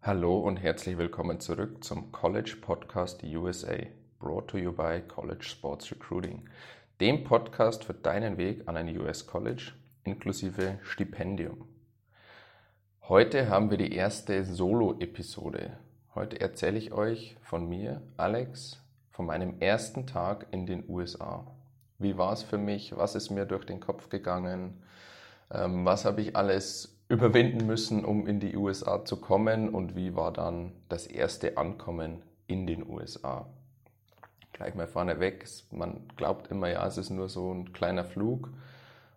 Hallo und herzlich willkommen zurück zum College Podcast USA, brought to you by College Sports Recruiting, dem Podcast für deinen Weg an ein US College inklusive Stipendium. Heute haben wir die erste Solo-Episode. Heute erzähle ich euch von mir, Alex, von meinem ersten Tag in den USA. Wie war es für mich? Was ist mir durch den Kopf gegangen? Ähm, was habe ich alles überwinden müssen, um in die USA zu kommen und wie war dann das erste Ankommen in den USA. Gleich mal vorneweg, man glaubt immer, ja, es ist nur so ein kleiner Flug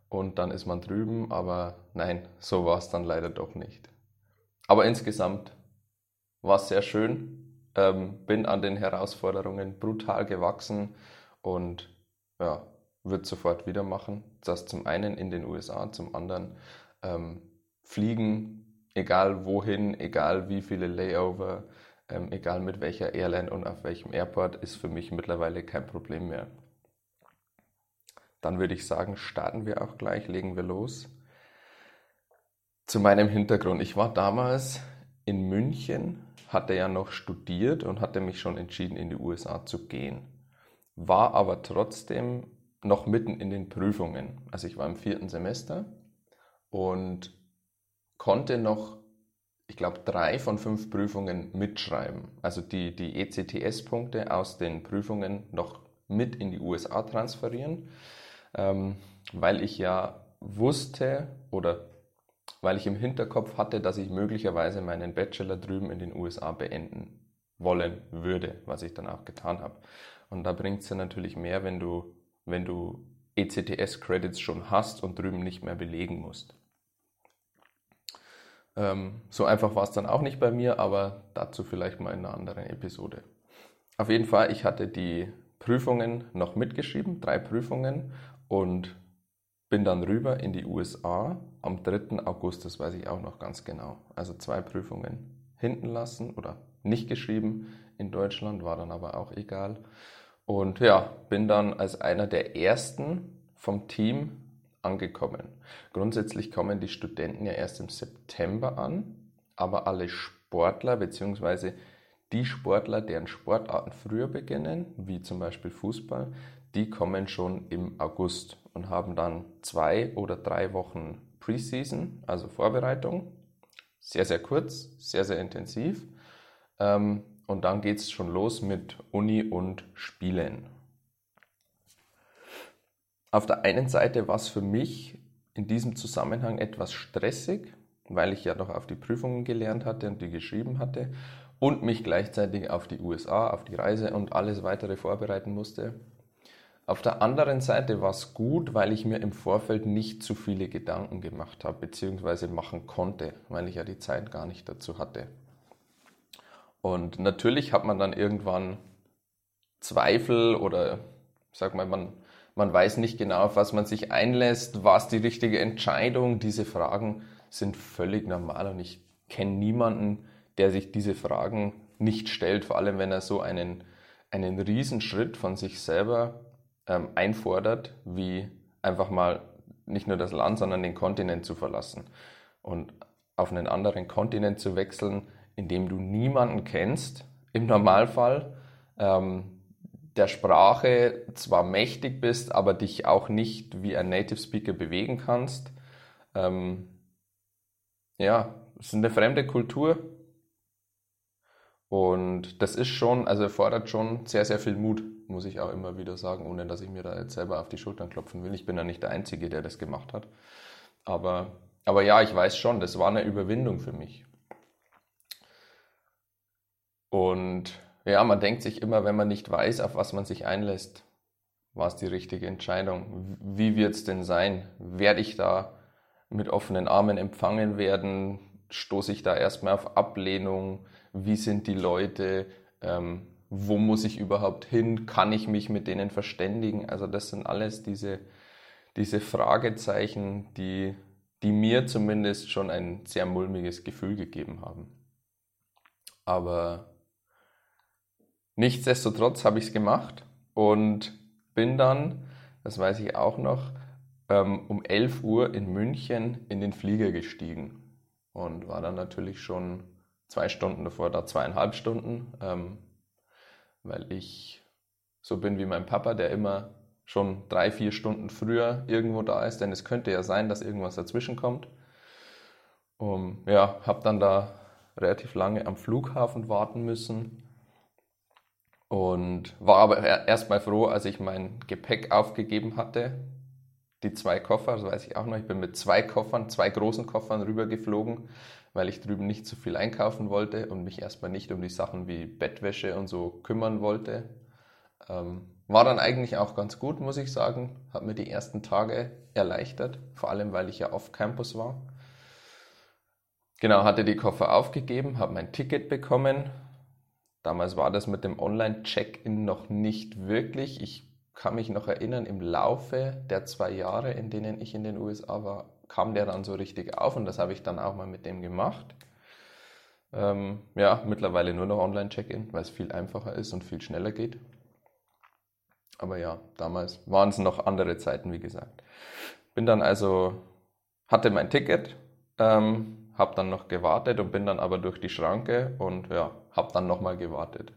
und dann ist man drüben, aber nein, so war es dann leider doch nicht. Aber insgesamt war es sehr schön, ähm, bin an den Herausforderungen brutal gewachsen und ja, wird sofort wieder machen. Das zum einen in den USA, zum anderen ähm, fliegen, egal wohin, egal wie viele Layover, ähm, egal mit welcher Airline und auf welchem Airport, ist für mich mittlerweile kein Problem mehr. Dann würde ich sagen, starten wir auch gleich, legen wir los. Zu meinem Hintergrund. Ich war damals in München, hatte ja noch studiert und hatte mich schon entschieden, in die USA zu gehen. War aber trotzdem noch mitten in den Prüfungen. Also ich war im vierten Semester und konnte noch, ich glaube, drei von fünf Prüfungen mitschreiben. Also die, die ECTS-Punkte aus den Prüfungen noch mit in die USA transferieren, ähm, weil ich ja wusste oder weil ich im Hinterkopf hatte, dass ich möglicherweise meinen Bachelor drüben in den USA beenden wollen würde, was ich dann auch getan habe. Und da bringt es ja natürlich mehr, wenn du, wenn du ECTS-Credits schon hast und drüben nicht mehr belegen musst. Ähm, so einfach war es dann auch nicht bei mir, aber dazu vielleicht mal in einer anderen Episode. Auf jeden Fall, ich hatte die Prüfungen noch mitgeschrieben, drei Prüfungen und bin dann rüber in die USA am 3. August, das weiß ich auch noch ganz genau. Also zwei Prüfungen hinten lassen oder nicht geschrieben in Deutschland, war dann aber auch egal. Und ja, bin dann als einer der ersten vom Team angekommen. Grundsätzlich kommen die Studenten ja erst im September an, aber alle Sportler bzw. die Sportler, deren Sportarten früher beginnen, wie zum Beispiel Fußball, die kommen schon im August und haben dann zwei oder drei Wochen Preseason, also Vorbereitung. Sehr, sehr kurz, sehr, sehr intensiv. Ähm, und dann geht es schon los mit Uni und Spielen. Auf der einen Seite war es für mich in diesem Zusammenhang etwas stressig, weil ich ja noch auf die Prüfungen gelernt hatte und die geschrieben hatte und mich gleichzeitig auf die USA, auf die Reise und alles weitere vorbereiten musste. Auf der anderen Seite war es gut, weil ich mir im Vorfeld nicht zu viele Gedanken gemacht habe, beziehungsweise machen konnte, weil ich ja die Zeit gar nicht dazu hatte. Und natürlich hat man dann irgendwann Zweifel oder, sag mal, man man weiß nicht genau, auf was man sich einlässt. War es die richtige Entscheidung? Diese Fragen sind völlig normal und ich kenne niemanden, der sich diese Fragen nicht stellt, vor allem wenn er so einen, einen Riesenschritt von sich selber ähm, einfordert, wie einfach mal nicht nur das Land, sondern den Kontinent zu verlassen und auf einen anderen Kontinent zu wechseln, in dem du niemanden kennst, im Normalfall. Ähm, der Sprache zwar mächtig bist, aber dich auch nicht wie ein Native Speaker bewegen kannst. Ähm, ja, es ist eine fremde Kultur. Und das ist schon, also erfordert schon sehr, sehr viel Mut, muss ich auch immer wieder sagen, ohne dass ich mir da jetzt selber auf die Schultern klopfen will. Ich bin ja nicht der Einzige, der das gemacht hat. Aber, aber ja, ich weiß schon, das war eine Überwindung für mich. Und ja, man denkt sich immer, wenn man nicht weiß, auf was man sich einlässt, war es die richtige Entscheidung. Wie wird es denn sein? Werde ich da mit offenen Armen empfangen werden? Stoße ich da erstmal auf Ablehnung? Wie sind die Leute? Ähm, wo muss ich überhaupt hin? Kann ich mich mit denen verständigen? Also das sind alles diese, diese Fragezeichen, die, die mir zumindest schon ein sehr mulmiges Gefühl gegeben haben. Aber Nichtsdestotrotz habe ich es gemacht und bin dann, das weiß ich auch noch, ähm, um 11 Uhr in München in den Flieger gestiegen und war dann natürlich schon zwei Stunden davor da zweieinhalb Stunden, ähm, weil ich so bin wie mein Papa, der immer schon drei, vier Stunden früher irgendwo da ist, denn es könnte ja sein, dass irgendwas dazwischen kommt. Um, ja, habe dann da relativ lange am Flughafen warten müssen und war aber erstmal froh, als ich mein Gepäck aufgegeben hatte. Die zwei Koffer, das weiß ich auch noch, ich bin mit zwei Koffern, zwei großen Koffern rübergeflogen, weil ich drüben nicht zu viel einkaufen wollte und mich erstmal nicht um die Sachen wie Bettwäsche und so kümmern wollte. Ähm, war dann eigentlich auch ganz gut, muss ich sagen. Hat mir die ersten Tage erleichtert, vor allem weil ich ja off Campus war. Genau, hatte die Koffer aufgegeben, habe mein Ticket bekommen. Damals war das mit dem Online-Check-In noch nicht wirklich. Ich kann mich noch erinnern, im Laufe der zwei Jahre, in denen ich in den USA war, kam der dann so richtig auf und das habe ich dann auch mal mit dem gemacht. Ähm, ja, mittlerweile nur noch Online-Check-In, weil es viel einfacher ist und viel schneller geht. Aber ja, damals waren es noch andere Zeiten, wie gesagt. Bin dann also, hatte mein Ticket, ähm, habe dann noch gewartet und bin dann aber durch die Schranke und ja, habe dann nochmal gewartet.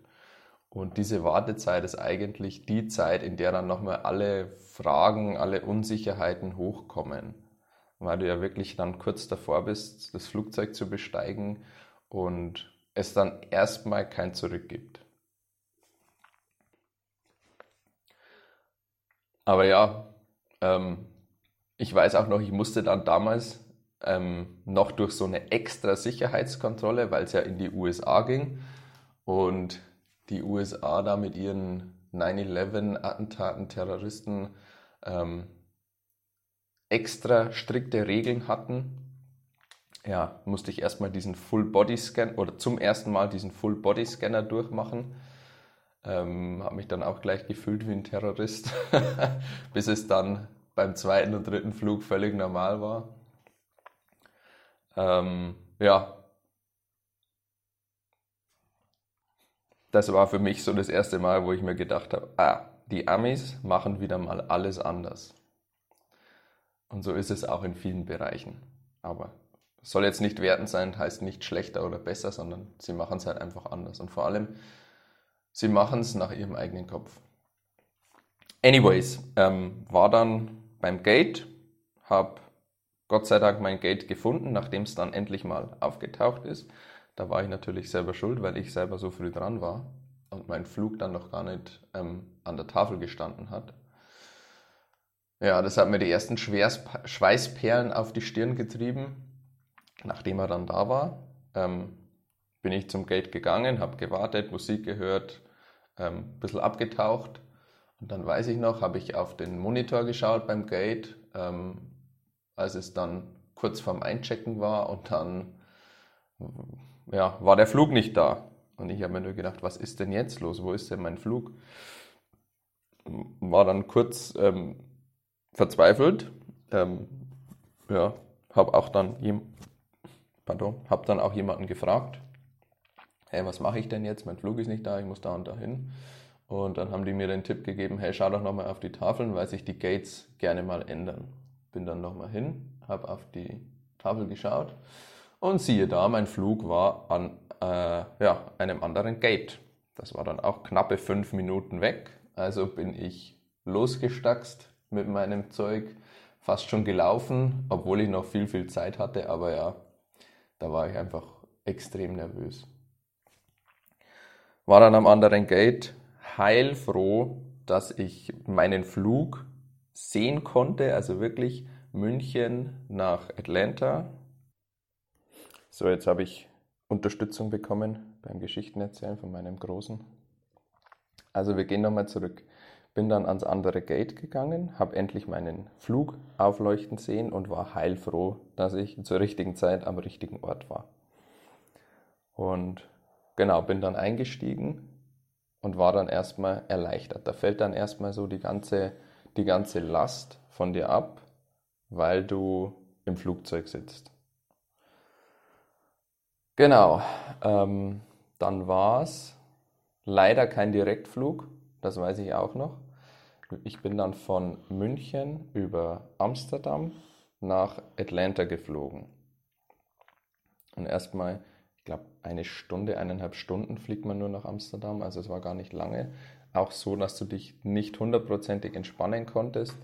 Und diese Wartezeit ist eigentlich die Zeit, in der dann nochmal alle Fragen, alle Unsicherheiten hochkommen. Weil du ja wirklich dann kurz davor bist, das Flugzeug zu besteigen und es dann erstmal kein Zurück gibt. Aber ja, ähm, ich weiß auch noch, ich musste dann damals ähm, noch durch so eine extra Sicherheitskontrolle, weil es ja in die USA ging und die USA da mit ihren 9-11-Attentaten, Terroristen ähm, extra strikte Regeln hatten. Ja, musste ich erstmal diesen Full-Body-Scan oder zum ersten Mal diesen Full-Body-Scanner durchmachen ähm, habe mich dann auch gleich gefühlt wie ein Terrorist, bis es dann beim zweiten und dritten Flug völlig normal war. Ähm, ja, das war für mich so das erste Mal, wo ich mir gedacht habe, ah, die Amis machen wieder mal alles anders. Und so ist es auch in vielen Bereichen. Aber soll jetzt nicht wertend sein, heißt nicht schlechter oder besser, sondern sie machen es halt einfach anders. Und vor allem Sie machen es nach ihrem eigenen Kopf. Anyways, ähm, war dann beim Gate, habe Gott sei Dank mein Gate gefunden, nachdem es dann endlich mal aufgetaucht ist. Da war ich natürlich selber schuld, weil ich selber so früh dran war und mein Flug dann noch gar nicht ähm, an der Tafel gestanden hat. Ja, das hat mir die ersten Schwers Schweißperlen auf die Stirn getrieben, nachdem er dann da war. Ähm, bin ich zum Gate gegangen, habe gewartet, Musik gehört, ähm, ein bisschen abgetaucht. Und dann weiß ich noch, habe ich auf den Monitor geschaut beim Gate, ähm, als es dann kurz vorm Einchecken war und dann ja, war der Flug nicht da. Und ich habe mir nur gedacht, was ist denn jetzt los? Wo ist denn mein Flug? War dann kurz ähm, verzweifelt. Ähm, ja, habe auch dann, pardon, habe dann auch jemanden gefragt, hey, was mache ich denn jetzt? Mein Flug ist nicht da, ich muss da und da hin. Und dann haben die mir den Tipp gegeben, hey, schau doch nochmal auf die Tafeln, weil sich die Gates gerne mal ändern. Bin dann nochmal hin, habe auf die Tafel geschaut und siehe da, mein Flug war an äh, ja, einem anderen Gate. Das war dann auch knappe fünf Minuten weg. Also bin ich losgestackst mit meinem Zeug, fast schon gelaufen, obwohl ich noch viel, viel Zeit hatte. Aber ja, da war ich einfach extrem nervös war dann am anderen Gate heilfroh, dass ich meinen Flug sehen konnte, also wirklich München nach Atlanta. So, jetzt habe ich Unterstützung bekommen beim Geschichtenerzählen von meinem Großen. Also wir gehen nochmal zurück. Bin dann ans andere Gate gegangen, habe endlich meinen Flug aufleuchten sehen und war heilfroh, dass ich zur richtigen Zeit am richtigen Ort war. Und genau, bin dann eingestiegen und war dann erstmal erleichtert. Da fällt dann erstmal so die ganze, die ganze Last von dir ab, weil du im Flugzeug sitzt. Genau, ähm, dann war es leider kein Direktflug, das weiß ich auch noch. Ich bin dann von München über Amsterdam nach Atlanta geflogen. Und erstmal ich glaube, eine Stunde, eineinhalb Stunden fliegt man nur nach Amsterdam. Also es war gar nicht lange. Auch so, dass du dich nicht hundertprozentig entspannen konntest.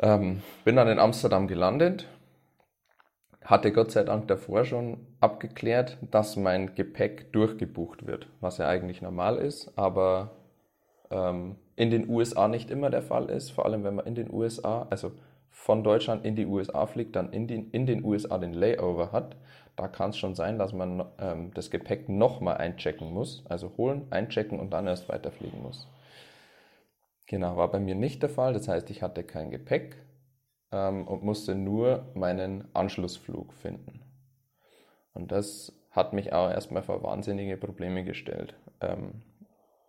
Ähm, bin dann in Amsterdam gelandet. Hatte Gott sei Dank davor schon abgeklärt, dass mein Gepäck durchgebucht wird, was ja eigentlich normal ist, aber ähm, in den USA nicht immer der Fall ist. Vor allem, wenn man in den USA, also von Deutschland in die USA fliegt, dann in, die, in den USA den Layover hat da kann es schon sein, dass man ähm, das Gepäck nochmal einchecken muss. Also holen, einchecken und dann erst weiterfliegen muss. Genau, war bei mir nicht der Fall. Das heißt, ich hatte kein Gepäck ähm, und musste nur meinen Anschlussflug finden. Und das hat mich auch erstmal vor wahnsinnige Probleme gestellt. Ähm,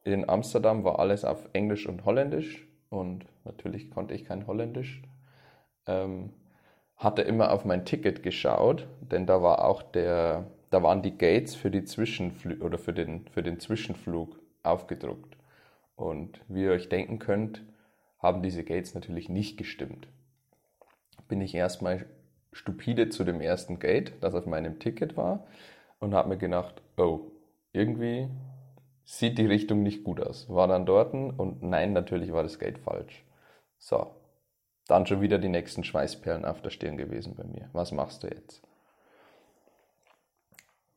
in Amsterdam war alles auf Englisch und Holländisch und natürlich konnte ich kein Holländisch. Ähm, hatte immer auf mein Ticket geschaut, denn da war auch der, da waren die Gates für die Zwischenflug oder für den, für den Zwischenflug aufgedruckt. Und wie ihr euch denken könnt, haben diese Gates natürlich nicht gestimmt. Bin ich erstmal stupide zu dem ersten Gate, das auf meinem Ticket war, und habe mir gedacht, oh, irgendwie sieht die Richtung nicht gut aus. War dann dort und nein, natürlich war das Gate falsch. So, dann schon wieder die nächsten Schweißperlen auf der Stirn gewesen bei mir. Was machst du jetzt?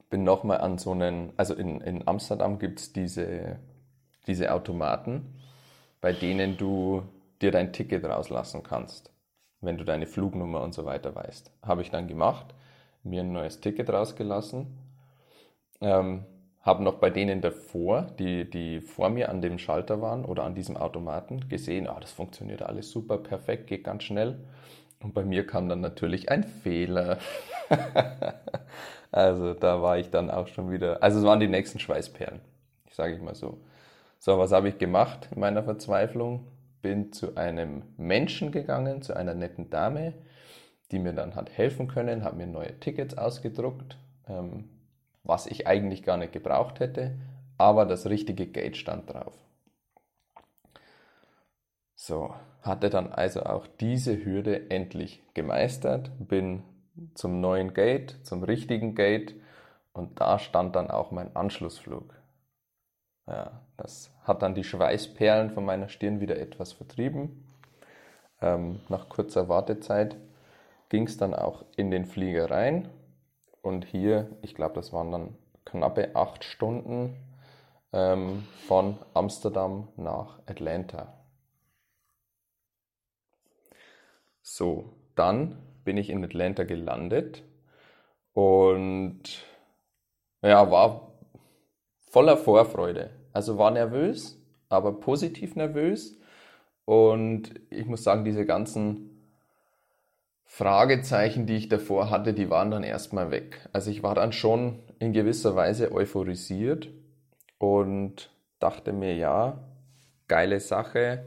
Bin nochmal an so einen, also in, in Amsterdam gibt es diese, diese Automaten, bei denen du dir dein Ticket rauslassen kannst, wenn du deine Flugnummer und so weiter weißt. Habe ich dann gemacht, mir ein neues Ticket rausgelassen. Ähm, habe noch bei denen davor, die, die vor mir an dem Schalter waren oder an diesem Automaten, gesehen, ah, das funktioniert alles super, perfekt, geht ganz schnell. Und bei mir kam dann natürlich ein Fehler. also da war ich dann auch schon wieder, also es waren die nächsten Schweißperlen, sage ich mal so. So, was habe ich gemacht in meiner Verzweiflung? Bin zu einem Menschen gegangen, zu einer netten Dame, die mir dann hat helfen können, habe mir neue Tickets ausgedruckt. Ähm, was ich eigentlich gar nicht gebraucht hätte, aber das richtige Gate stand drauf. So, hatte dann also auch diese Hürde endlich gemeistert, bin zum neuen Gate, zum richtigen Gate und da stand dann auch mein Anschlussflug. Ja, das hat dann die Schweißperlen von meiner Stirn wieder etwas vertrieben. Ähm, nach kurzer Wartezeit ging es dann auch in den Flieger rein und hier, ich glaube, das waren dann knappe acht Stunden ähm, von Amsterdam nach Atlanta. So, dann bin ich in Atlanta gelandet und ja, war voller Vorfreude. Also war nervös, aber positiv nervös. Und ich muss sagen, diese ganzen Fragezeichen, die ich davor hatte, die waren dann erstmal weg. Also ich war dann schon in gewisser Weise euphorisiert und dachte mir, ja, geile Sache,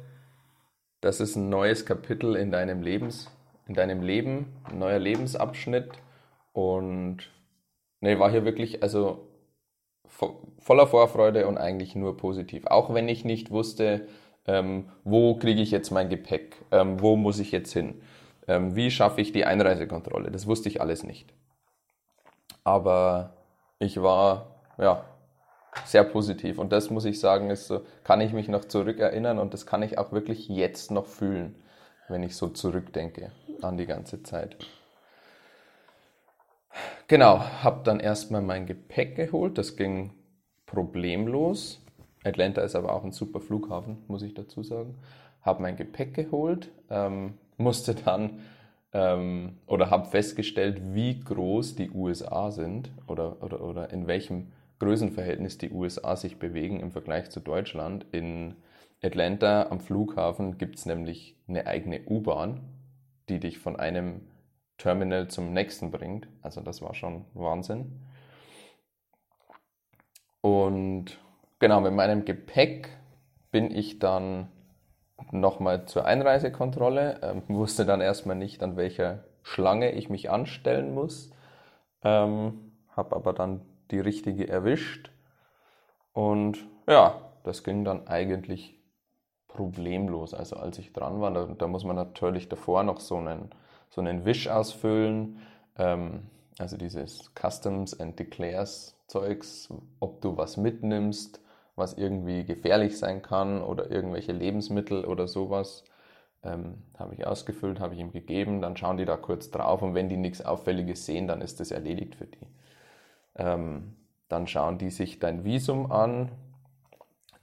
das ist ein neues Kapitel in deinem Lebens, in deinem Leben, ein neuer Lebensabschnitt und ne, war hier wirklich also voller Vorfreude und eigentlich nur positiv. Auch wenn ich nicht wusste, ähm, wo kriege ich jetzt mein Gepäck, ähm, wo muss ich jetzt hin. Ähm, wie schaffe ich die Einreisekontrolle? Das wusste ich alles nicht. Aber ich war ja sehr positiv und das muss ich sagen, ist so, kann ich mich noch zurückerinnern und das kann ich auch wirklich jetzt noch fühlen, wenn ich so zurückdenke an die ganze Zeit. Genau, habe dann erstmal mein Gepäck geholt, das ging problemlos. Atlanta ist aber auch ein super Flughafen, muss ich dazu sagen. Habe mein Gepäck geholt, ähm, musste dann ähm, oder habe festgestellt, wie groß die USA sind oder, oder, oder in welchem Größenverhältnis die USA sich bewegen im Vergleich zu Deutschland. In Atlanta am Flughafen gibt es nämlich eine eigene U-Bahn, die dich von einem Terminal zum nächsten bringt. Also das war schon Wahnsinn. Und genau, mit meinem Gepäck bin ich dann nochmal zur Einreisekontrolle, ähm, wusste dann erstmal nicht, an welcher Schlange ich mich anstellen muss, ähm, habe aber dann die richtige erwischt und ja, das ging dann eigentlich problemlos. Also als ich dran war, da, da muss man natürlich davor noch so einen, so einen Wisch ausfüllen. Ähm, also dieses Customs and Declares Zeugs, ob du was mitnimmst, was irgendwie gefährlich sein kann oder irgendwelche Lebensmittel oder sowas. Ähm, habe ich ausgefüllt, habe ich ihm gegeben, dann schauen die da kurz drauf und wenn die nichts Auffälliges sehen, dann ist das erledigt für die. Ähm, dann schauen die sich dein Visum an,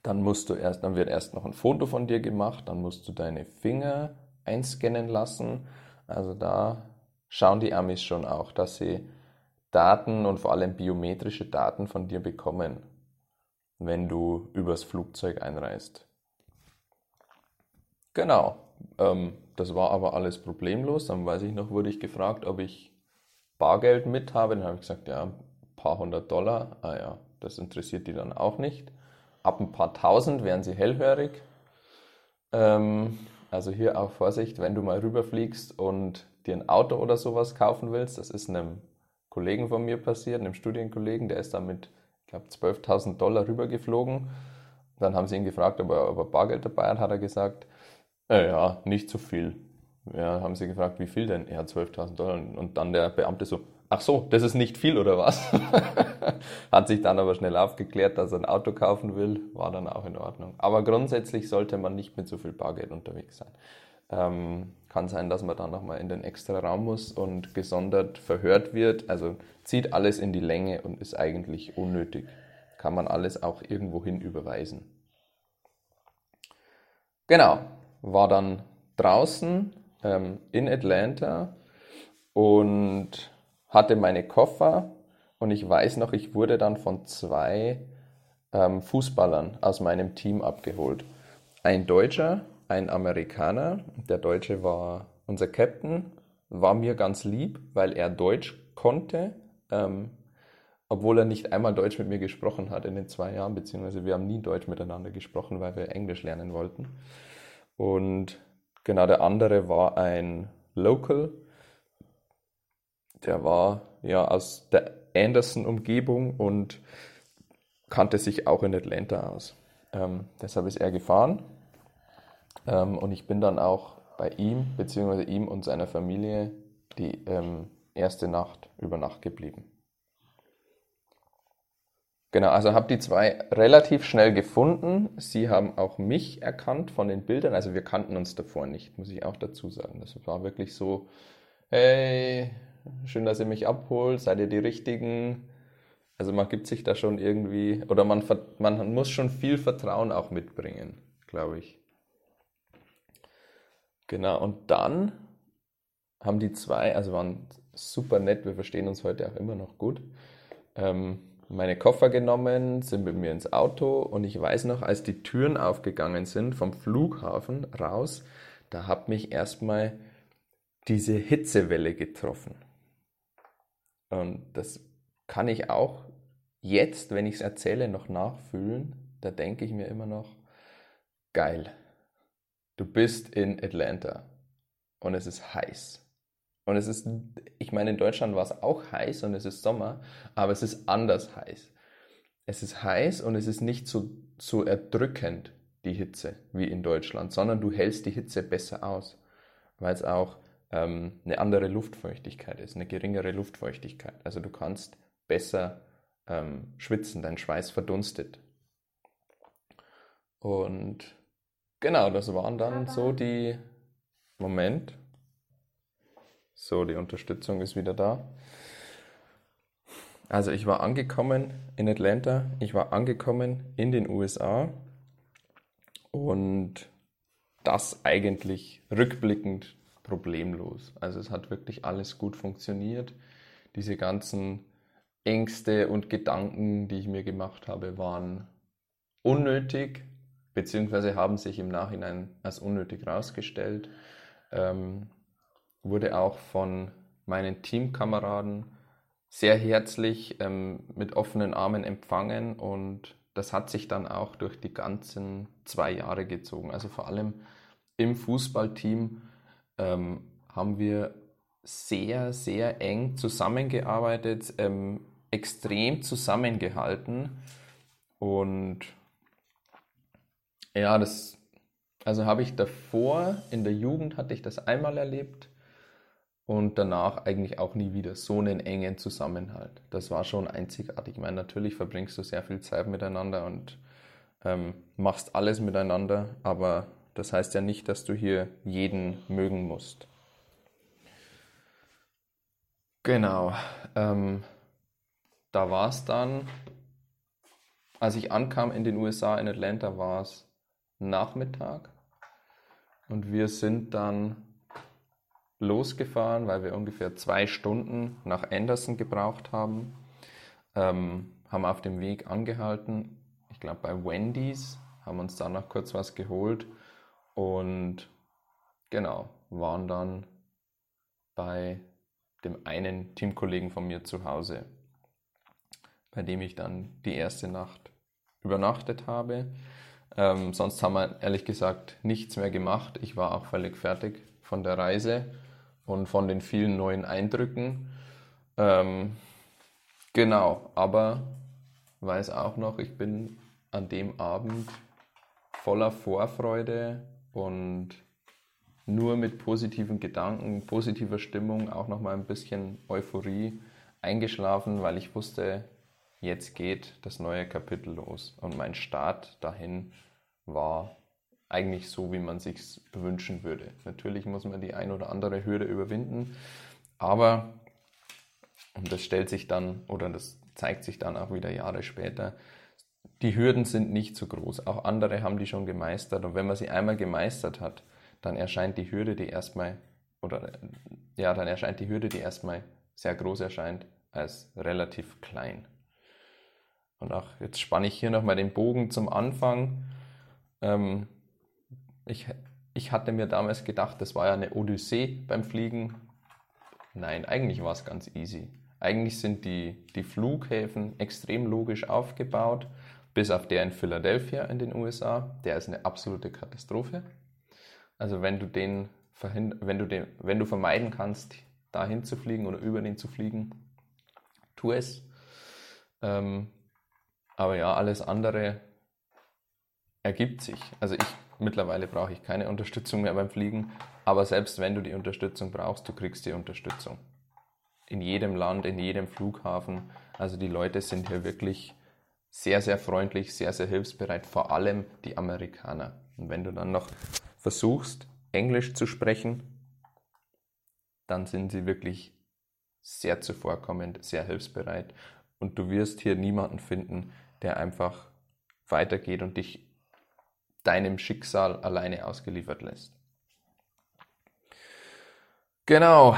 dann musst du erst, dann wird erst noch ein Foto von dir gemacht, dann musst du deine Finger einscannen lassen. Also da schauen die Amis schon auch, dass sie Daten und vor allem biometrische Daten von dir bekommen, wenn du übers Flugzeug einreist. Genau, ähm, das war aber alles problemlos. Dann weiß ich noch, wurde ich gefragt, ob ich Bargeld mit habe. Dann habe ich gesagt, ja, ein paar hundert Dollar. Ah ja, das interessiert die dann auch nicht. Ab ein paar tausend wären sie hellhörig. Ähm, also hier auch Vorsicht, wenn du mal rüberfliegst und dir ein Auto oder sowas kaufen willst. Das ist einem Kollegen von mir passiert, einem Studienkollegen, der ist dann mit, glaube, 12.000 Dollar rübergeflogen. Dann haben sie ihn gefragt, ob er, ob er Bargeld dabei hat, hat er gesagt, äh, ja, nicht so viel. Ja, haben sie gefragt, wie viel denn? Ja, 12.000 Dollar. Und dann der Beamte so, ach so, das ist nicht viel oder was? Hat sich dann aber schnell aufgeklärt, dass er ein Auto kaufen will, war dann auch in Ordnung. Aber grundsätzlich sollte man nicht mit so viel Bargeld unterwegs sein. Ähm, kann sein, dass man dann nochmal in den extra Raum muss und gesondert verhört wird. Also zieht alles in die Länge und ist eigentlich unnötig. Kann man alles auch irgendwo hin überweisen. Genau, war dann draußen ähm, in Atlanta und hatte meine Koffer und ich weiß noch, ich wurde dann von zwei ähm, Fußballern aus meinem Team abgeholt. Ein Deutscher ein Amerikaner. Der Deutsche war unser Captain, war mir ganz lieb, weil er Deutsch konnte, ähm, obwohl er nicht einmal Deutsch mit mir gesprochen hat in den zwei Jahren, beziehungsweise wir haben nie Deutsch miteinander gesprochen, weil wir Englisch lernen wollten. Und genau der andere war ein Local, der war ja aus der Anderson-Umgebung und kannte sich auch in Atlanta aus. Ähm, deshalb ist er gefahren ähm, und ich bin dann auch bei ihm, beziehungsweise ihm und seiner Familie, die ähm, erste Nacht über Nacht geblieben. Genau, also habe die zwei relativ schnell gefunden. Sie haben auch mich erkannt von den Bildern. Also wir kannten uns davor nicht, muss ich auch dazu sagen. Das war wirklich so, hey, schön, dass ihr mich abholt, seid ihr die Richtigen? Also man gibt sich da schon irgendwie, oder man, man muss schon viel Vertrauen auch mitbringen, glaube ich. Genau, und dann haben die zwei, also waren super nett, wir verstehen uns heute auch immer noch gut, ähm, meine Koffer genommen, sind mit mir ins Auto und ich weiß noch, als die Türen aufgegangen sind vom Flughafen raus, da hat mich erstmal diese Hitzewelle getroffen. Und das kann ich auch jetzt, wenn ich es erzähle, noch nachfühlen. Da denke ich mir immer noch, geil du bist in Atlanta und es ist heiß. Und es ist, ich meine, in Deutschland war es auch heiß und es ist Sommer, aber es ist anders heiß. Es ist heiß und es ist nicht so, so erdrückend, die Hitze, wie in Deutschland, sondern du hältst die Hitze besser aus, weil es auch ähm, eine andere Luftfeuchtigkeit ist, eine geringere Luftfeuchtigkeit. Also du kannst besser ähm, schwitzen, dein Schweiß verdunstet. Und Genau, das waren dann so die. Moment. So, die Unterstützung ist wieder da. Also ich war angekommen in Atlanta, ich war angekommen in den USA und das eigentlich rückblickend problemlos. Also es hat wirklich alles gut funktioniert. Diese ganzen Ängste und Gedanken, die ich mir gemacht habe, waren unnötig, beziehungsweise haben sich im Nachhinein als unnötig herausgestellt. Ähm, wurde auch von meinen Teamkameraden sehr herzlich ähm, mit offenen Armen empfangen und das hat sich dann auch durch die ganzen zwei Jahre gezogen. Also vor allem im Fußballteam ähm, haben wir sehr, sehr eng zusammengearbeitet, ähm, extrem zusammengehalten und ja, das, also habe ich davor, in der Jugend hatte ich das einmal erlebt. und danach eigentlich auch nie wieder so einen engen Zusammenhalt. Das war schon einzigartig. Ich meine, natürlich verbringst du sehr viel Zeit miteinander und ähm, machst alles miteinander, aber das heißt ja nicht, dass du hier jeden mögen musst. Genau. Ähm, da war es dann, als ich ankam in den USA, in Atlanta, war es Nachmittag und wir sind dann losgefahren, weil wir ungefähr zwei Stunden nach Anderson gebraucht haben. Ähm, haben auf dem Weg angehalten, ich glaube bei Wendy's, haben uns dann noch kurz was geholt und genau, waren dann bei dem einen Teamkollegen von mir zu Hause, bei dem ich dann die erste Nacht übernachtet habe. Ähm, sonst haben wir ehrlich gesagt nichts mehr gemacht. Ich war auch völlig fertig von der Reise und von den vielen neuen Eindrücken. Ähm, genau, aber weiß auch noch, ich bin an dem Abend voller Vorfreude und nur mit positiven Gedanken, positiver Stimmung, auch nochmal ein bisschen Euphorie eingeschlafen, weil ich wusste, jetzt geht das neue Kapitel los. Und mein Start dahin war eigentlich so, wie man sich wünschen würde. Natürlich muss man die ein oder andere Hürde überwinden, aber, und das stellt sich dann, oder das zeigt sich dann auch wieder Jahre später, die Hürden sind nicht so groß. Auch andere haben die schon gemeistert. Und wenn man sie einmal gemeistert hat, dann erscheint die Hürde, die erstmal, oder ja, dann erscheint die Hürde, die erstmal sehr groß erscheint, als relativ klein. Und auch jetzt spanne ich hier nochmal den Bogen zum Anfang. Ähm, ich, ich hatte mir damals gedacht, das war ja eine Odyssee beim Fliegen. Nein, eigentlich war es ganz easy. Eigentlich sind die, die Flughäfen extrem logisch aufgebaut, bis auf der in Philadelphia in den USA. Der ist eine absolute Katastrophe. Also wenn du den wenn du den, wenn du vermeiden kannst, dahin zu fliegen oder über den zu fliegen, tu es. Ähm, aber ja, alles andere ergibt sich. Also ich Mittlerweile brauche ich keine Unterstützung mehr beim Fliegen, aber selbst wenn du die Unterstützung brauchst, du kriegst die Unterstützung. In jedem Land, in jedem Flughafen. Also die Leute sind hier wirklich sehr, sehr freundlich, sehr, sehr hilfsbereit, vor allem die Amerikaner. Und wenn du dann noch versuchst, Englisch zu sprechen, dann sind sie wirklich sehr zuvorkommend, sehr hilfsbereit. Und du wirst hier niemanden finden, der einfach weitergeht und dich deinem Schicksal alleine ausgeliefert lässt. Genau,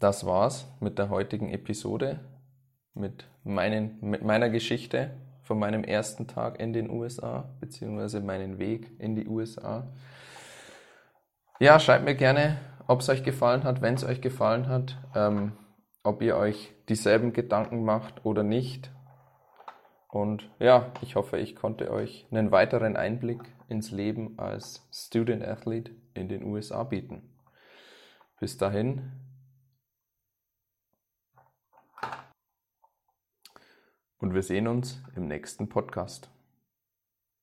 das war's mit der heutigen Episode, mit, meinen, mit meiner Geschichte von meinem ersten Tag in den USA, beziehungsweise meinen Weg in die USA. Ja, schreibt mir gerne, ob es euch gefallen hat, wenn es euch gefallen hat, ähm, ob ihr euch dieselben Gedanken macht oder nicht. Und ja, ich hoffe, ich konnte euch einen weiteren Einblick ins Leben als Student Athlete in den USA bieten. Bis dahin. Und wir sehen uns im nächsten Podcast.